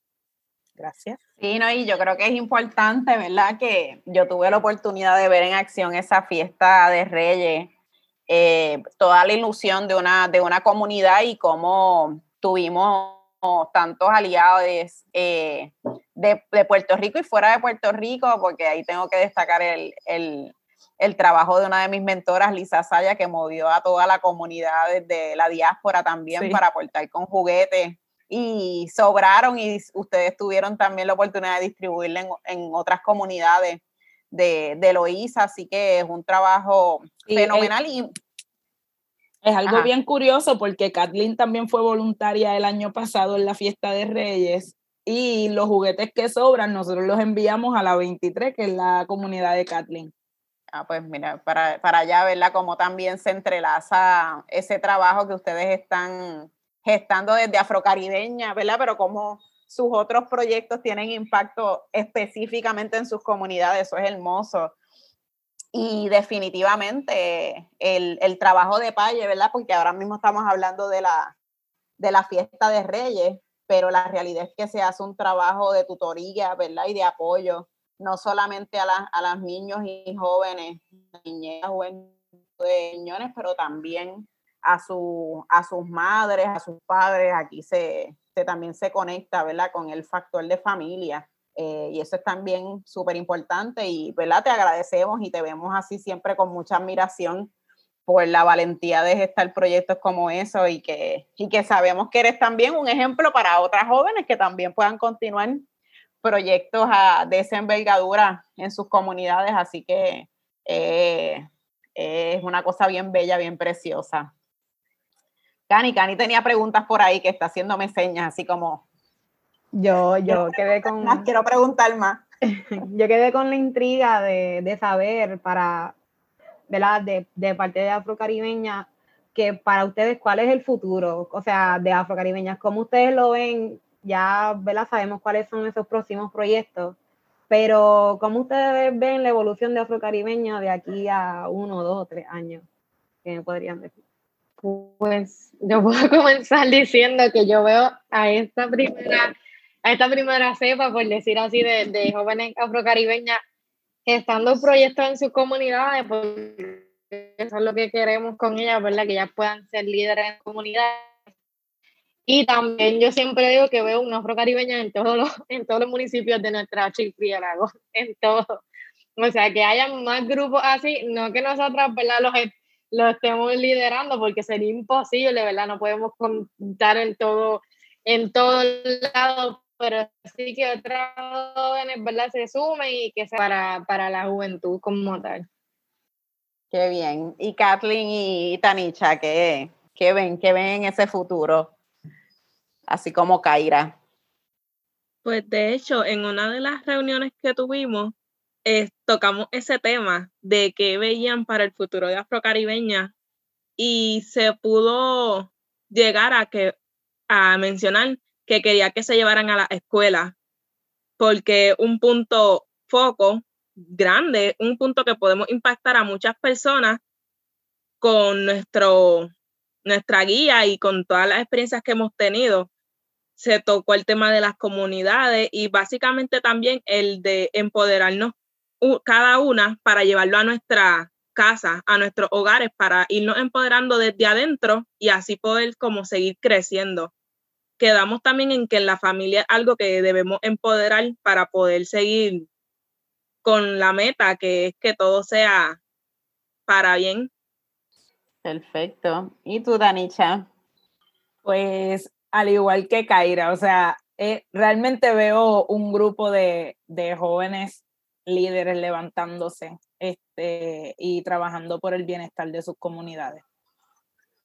Gracias. Sí, no, y yo creo que es importante, ¿verdad? Que yo tuve la oportunidad de ver en acción esa fiesta de Reyes, eh, toda la ilusión de una, de una comunidad y cómo tuvimos tantos aliados eh, de, Puerto Rico y fuera de Puerto Rico, porque ahí tengo que destacar el, trabajo de una de mis mentoras, Lisa Saya, que movió a toda la comunidad de la diáspora también para aportar con juguetes. Y sobraron y ustedes tuvieron también la oportunidad de distribuirla en, otras comunidades de, de Loíza, así que es un trabajo fenomenal y es algo bien curioso porque Kathleen también fue voluntaria el año pasado en la fiesta de Reyes y los juguetes que sobran nosotros los enviamos a la 23, que es la comunidad de Kathleen. Ah, pues mira, para, para allá verla cómo también se entrelaza ese trabajo que ustedes están gestando desde Afrocaribeña, ¿verdad? Pero como sus otros proyectos tienen impacto específicamente en sus comunidades, eso es hermoso. Y definitivamente el, trabajo de Paye, ¿verdad? Porque ahora mismo estamos hablando de la, de la fiesta de Reyes, pero la realidad es que se hace un trabajo de tutoría, ¿verdad? Y de apoyo, no solamente a, a los niños y jóvenes, niñas, jóvenes, pero también a, su, a sus madres, a sus padres, aquí se, también se conecta, ¿verdad? Con el factor de familia. Eh, y eso es también súper importante y, ¿verdad? Te agradecemos y te vemos así siempre con mucha admiración por la valentía de gestar proyectos como eso y que, y que sabemos que eres también un ejemplo para otras jóvenes que también puedan continuar proyectos de esa envergadura en sus comunidades. Así que eh, es una cosa bien bella, bien preciosa. Cani, Cani tenía preguntas por ahí que está haciéndome señas, así como. Yo, yo quedé con. Más, quiero preguntar más. yo quedé con la intriga de, de saber para, ¿verdad? De, de parte de Afrocaribeña, que para ustedes, ¿cuál es el futuro? O sea, de Afrocaribeñas, ¿cómo ustedes lo ven? Ya, ¿verdad? Sabemos cuáles son esos próximos proyectos, pero ¿cómo ustedes ven la evolución de Afrocaribeña de aquí a uno, dos o tres años? ¿Qué me podrían decir? Pues yo puedo comenzar diciendo que yo veo a esta primera, a esta primera cepa, por decir así, de, de jóvenes afrocaribeñas estando proyectos en sus comunidades, porque eso es lo que queremos con ellas, ¿verdad? Que ellas puedan ser líderes en comunidades. Y también yo siempre digo que veo un afrocaribeña en todos los, en todos los municipios de nuestra archipiélago, en todo. O sea, que haya más grupos así, no que nosotros, ¿verdad? Los lo estemos liderando porque sería imposible, ¿verdad? No podemos contar en todo, en todo lado, pero sí que otros jóvenes, ¿verdad? Se sumen y que sea para, para la juventud como tal. Qué bien. Y Kathleen y Tanicha, ¿qué, qué ven? ¿Qué ven en ese futuro? Así como Kaira. Pues de hecho, en una de las reuniones que tuvimos, tocamos ese tema de que veían para el futuro de Afrocaribeña y se pudo llegar a, que, a mencionar que quería que se llevaran a la escuela, porque un punto foco grande, un punto que podemos impactar a muchas personas con nuestro, nuestra guía y con todas las experiencias que hemos tenido, se tocó el tema de las comunidades y básicamente también el de empoderarnos cada una para llevarlo a nuestra casa, a nuestros hogares, para irnos empoderando desde adentro y así poder como seguir creciendo. Quedamos también en que la familia es algo que debemos empoderar para poder seguir con la meta, que es que todo sea para bien. Perfecto. ¿Y tú, Danicha? Pues al igual que Kaira, o sea, eh, realmente veo un grupo de, jóvenes líderes levantándose este, y trabajando por el bienestar de sus comunidades.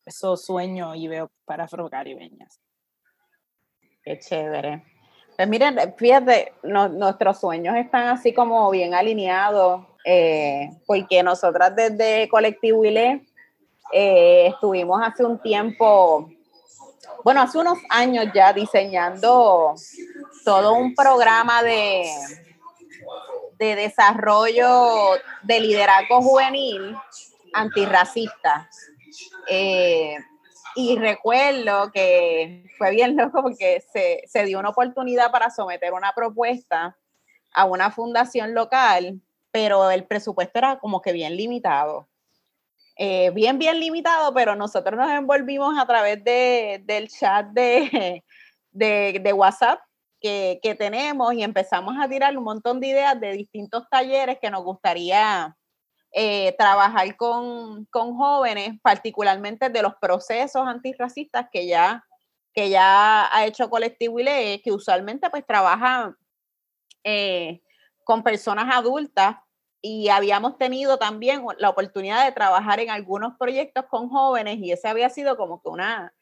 Eso sueño y veo para afrocaribeñas. Qué chévere. Pues miren, fíjate, nuestros sueños están así como bien alineados, eh, porque nosotras desde Colectivo ILE eh, estuvimos hace un tiempo bueno, hace unos años ya diseñando todo un programa de, de desarrollo de liderazgo juvenil antirracista. Eh, y recuerdo que fue bien loco porque se, se, dio una oportunidad para someter una propuesta a una fundación local, pero el presupuesto era como que bien limitado. Eh, bien, bien limitado, pero nosotros nos envolvimos a través de, del chat de, de, WhatsApp que, que, tenemos y empezamos a tirar un montón de ideas de distintos talleres que nos gustaría eh, trabajar con, con, jóvenes, particularmente de los procesos antirracistas que ya, que ya ha hecho Colectivo ILE, que usualmente pues trabaja eh, con personas adultas y habíamos tenido también la oportunidad de trabajar en algunos proyectos con jóvenes y ese había sido como que una,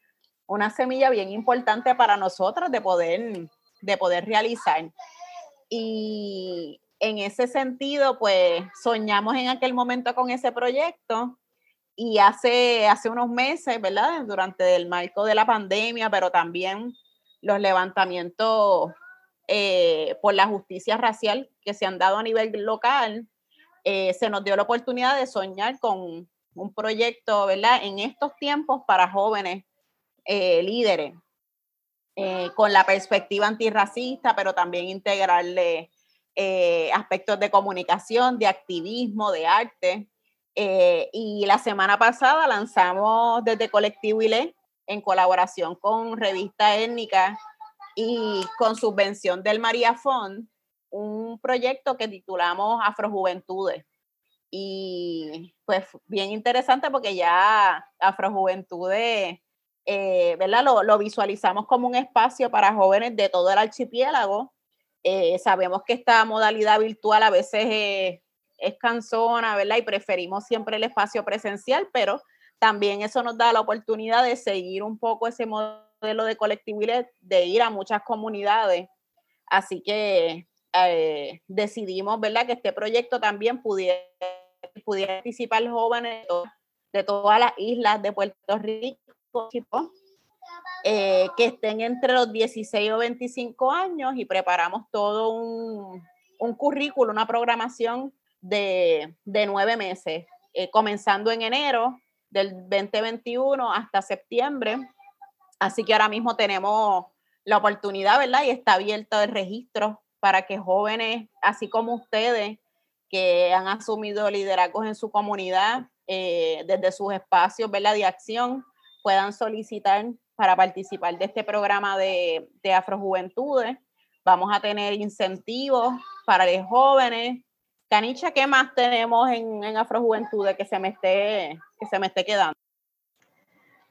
una semilla bien importante para nosotros de poder, de poder realizar. Y en ese sentido, pues soñamos en aquel momento con ese proyecto y hace, hace unos meses, ¿verdad? Durante el marco de la pandemia, pero también los levantamientos eh, por la justicia racial que se han dado a nivel local, eh, se nos dio la oportunidad de soñar con un proyecto, ¿verdad? En estos tiempos para jóvenes eh, líderes, eh, con la perspectiva antirracista, pero también integrarle aspectos de comunicación, de activismo, de arte. y la semana pasada lanzamos desde Colectivo ILE, en colaboración con Revista Étnica y con subvención del María Fond, un proyecto que titulamos Afrojuventudes. Y pues bien interesante porque ya Afrojuventudes, eh, ¿verdad? Lo, visualizamos como un espacio para jóvenes de todo el archipiélago. Eh, sabemos que esta modalidad virtual a veces es cansona, ¿verdad? Y preferimos siempre el espacio presencial, pero también eso nos da la oportunidad de seguir un poco ese modelo de colectividad, de ir a muchas comunidades. Así que eh, decidimos, ¿verdad?, que este proyecto también pudiera, pudiera participar jóvenes de, todas las islas de Puerto Rico, eh, que estén entre los 16 o 25 años y preparamos todo un, un currículo, una programación de, de nueve meses, eh, comenzando en enero del 2021 hasta septiembre. Así que ahora mismo tenemos la oportunidad, ¿verdad? Y está abierto el registro para que jóvenes, así como ustedes, que han asumido liderazgos en su comunidad, eh, desde sus espacios ¿verdad? de acción, puedan solicitar para participar de este programa de, de Afrojuventudes. Vamos a tener incentivos para los jóvenes. Canicha, ¿qué más tenemos en, en Afrojuventudes que se me esté, que se me esté quedando?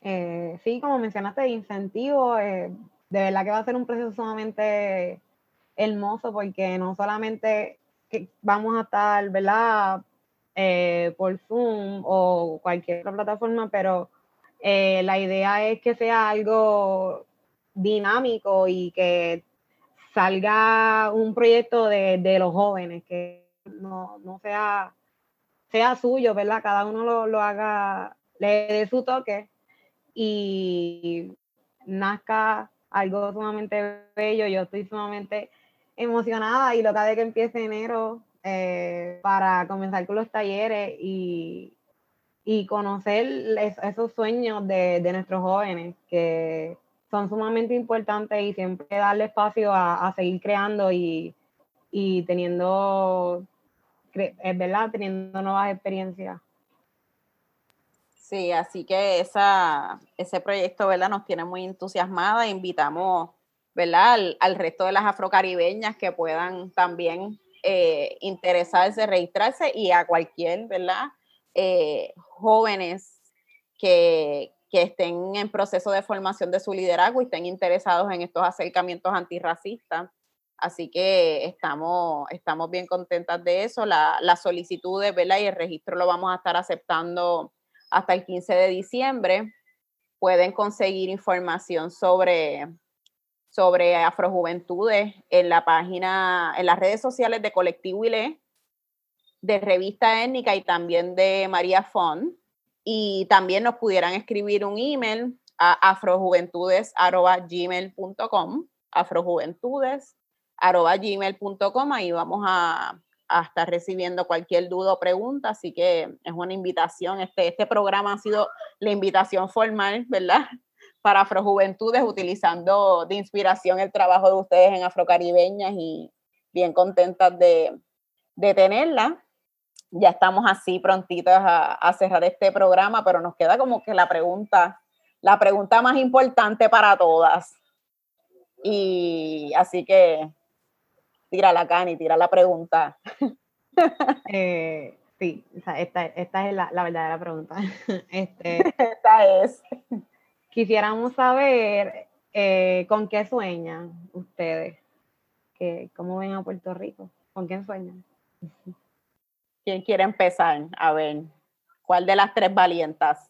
Eh, sí, como mencionaste, incentivos, eh, de verdad que va a ser un proceso sumamente hermoso porque no solamente vamos a estar, ¿verdad? Eh, por Zoom o cualquier otra plataforma, pero eh, la idea es que sea algo dinámico y que salga un proyecto de, los jóvenes, que no, sea, sea suyo, ¿verdad? Cada uno lo, lo haga, le dé su toque y nazca algo sumamente bello. Yo estoy sumamente emocionada y loca de que empiece enero eh, para comenzar con los talleres y, y conocer esos sueños de, de, nuestros jóvenes que son sumamente importantes y siempre darle espacio a, seguir creando y, y teniendo, es verdad, teniendo nuevas experiencias. Sí, así que esa, ese proyecto, ¿verdad? Nos tiene muy entusiasmada. Invitamos, ¿verdad? Al, resto de las afrocaribeñas que puedan también eh, interesarse, registrarse y a cualquier, ¿verdad? Eh, jóvenes que, que estén en proceso de formación de su liderazgo y estén interesados en estos acercamientos antirracistas. Así que estamos, estamos bien contentas de eso. La, las solicitudes ¿verdad? y el registro lo vamos a estar aceptando hasta el 15 de diciembre. Pueden conseguir información sobre, sobre Afrojuventudes en la página, en las redes sociales de Colectivo ILE, de Revista Étnica y también de María Font. Y también nos pudieran escribir un email a afrojuventudes.gmail.com afrojuventudes.gmail.com ahí vamos a, estar recibiendo cualquier duda o pregunta, así que es una invitación, este, este programa ha sido la invitación formal, ¿verdad? Para Afrojuventudes, utilizando de inspiración el trabajo de ustedes en Afrocaribeñas y bien contentas de, de tenerla ya estamos así prontitos a, cerrar este programa, pero nos queda como que la pregunta, la pregunta más importante para todas. Y así que tira la Cani, tira la pregunta. Eh, sí, esta, esta, es la, la, verdadera pregunta. Este, esta es. Quisiéramos saber eh, con qué sueñan ustedes, que, cómo ven a Puerto Rico, con quién sueñan. ¿Quién quiere empezar? A ver, ¿cuál de las tres valientas?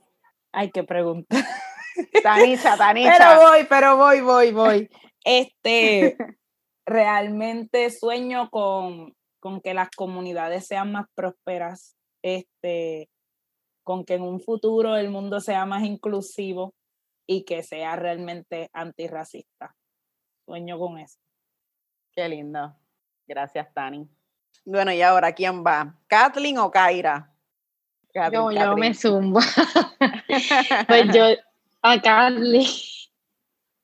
Ay, qué pregunta. Tanicha, Tanicha. Pero voy, pero voy, voy, voy. Este, realmente sueño con, con que las comunidades sean más prósperas, este, con que en un futuro el mundo sea más inclusivo y que sea realmente antirracista. Sueño con eso. Qué lindo. Gracias, Tani. Bueno, y ahora, ¿quién va? ¿Kathleen o Kaira? yo, yo me zumbo. pues yo, a Kathleen,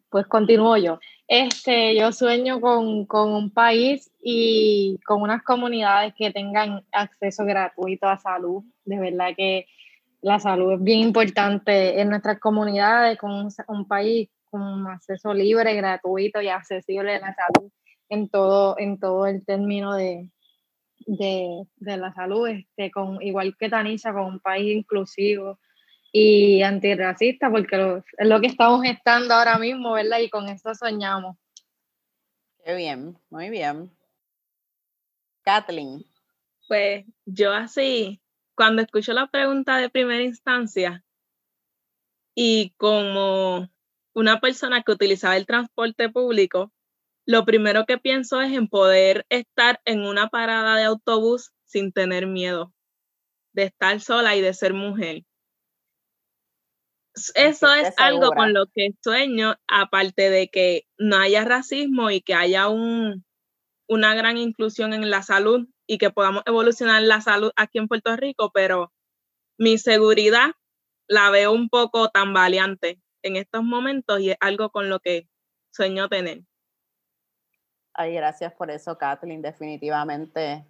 pues continúo yo. Este, yo sueño con, con, un país y con unas comunidades que tengan acceso gratuito a salud. De verdad que la salud es bien importante en nuestras comunidades, con un, un país con acceso libre, gratuito y accesible a la salud en todo, en todo el término de, de, la salud, este, con, igual que Tanisha, con un país inclusivo y antirracista, porque es lo que estamos gestando ahora mismo, ¿verdad? Y con eso soñamos. Qué bien, muy bien. Kathleen. Pues yo así, cuando escucho la pregunta de primera instancia y como una persona que utilizaba el transporte público, lo primero que pienso es en poder estar en una parada de autobús sin tener miedo, de estar sola y de ser mujer. Eso es algo con lo que sueño, aparte de que no haya racismo y que haya un, una gran inclusión en la salud y que podamos evolucionar la salud aquí en Puerto Rico, pero mi seguridad la veo un poco tambaleante en estos momentos y es algo con lo que sueño tener. Ay, gracias por eso, Kathleen. Definitivamente,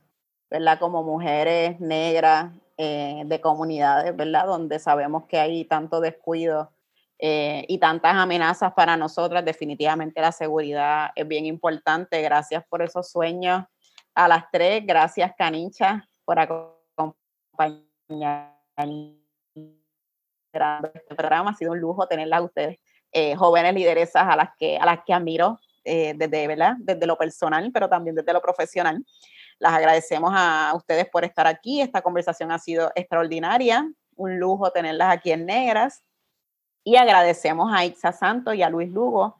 ¿verdad? Como mujeres negras eh, de comunidades, ¿verdad? Donde sabemos que hay tanto descuido eh, y tantas amenazas para nosotras, definitivamente la seguridad es bien importante. Gracias por esos sueños a las tres. Gracias, Canincha, por acompañar este programa. Ha sido un lujo tenerla a ustedes, eh, jóvenes lideresas a las que, a las que admiro eh, desde, ¿verdad? desde lo personal, pero también desde lo profesional. Las agradecemos a ustedes por estar aquí. Esta conversación ha sido extraordinaria. Un lujo tenerlas aquí en Negras. Y agradecemos a Itza Santos y a Luis Lugo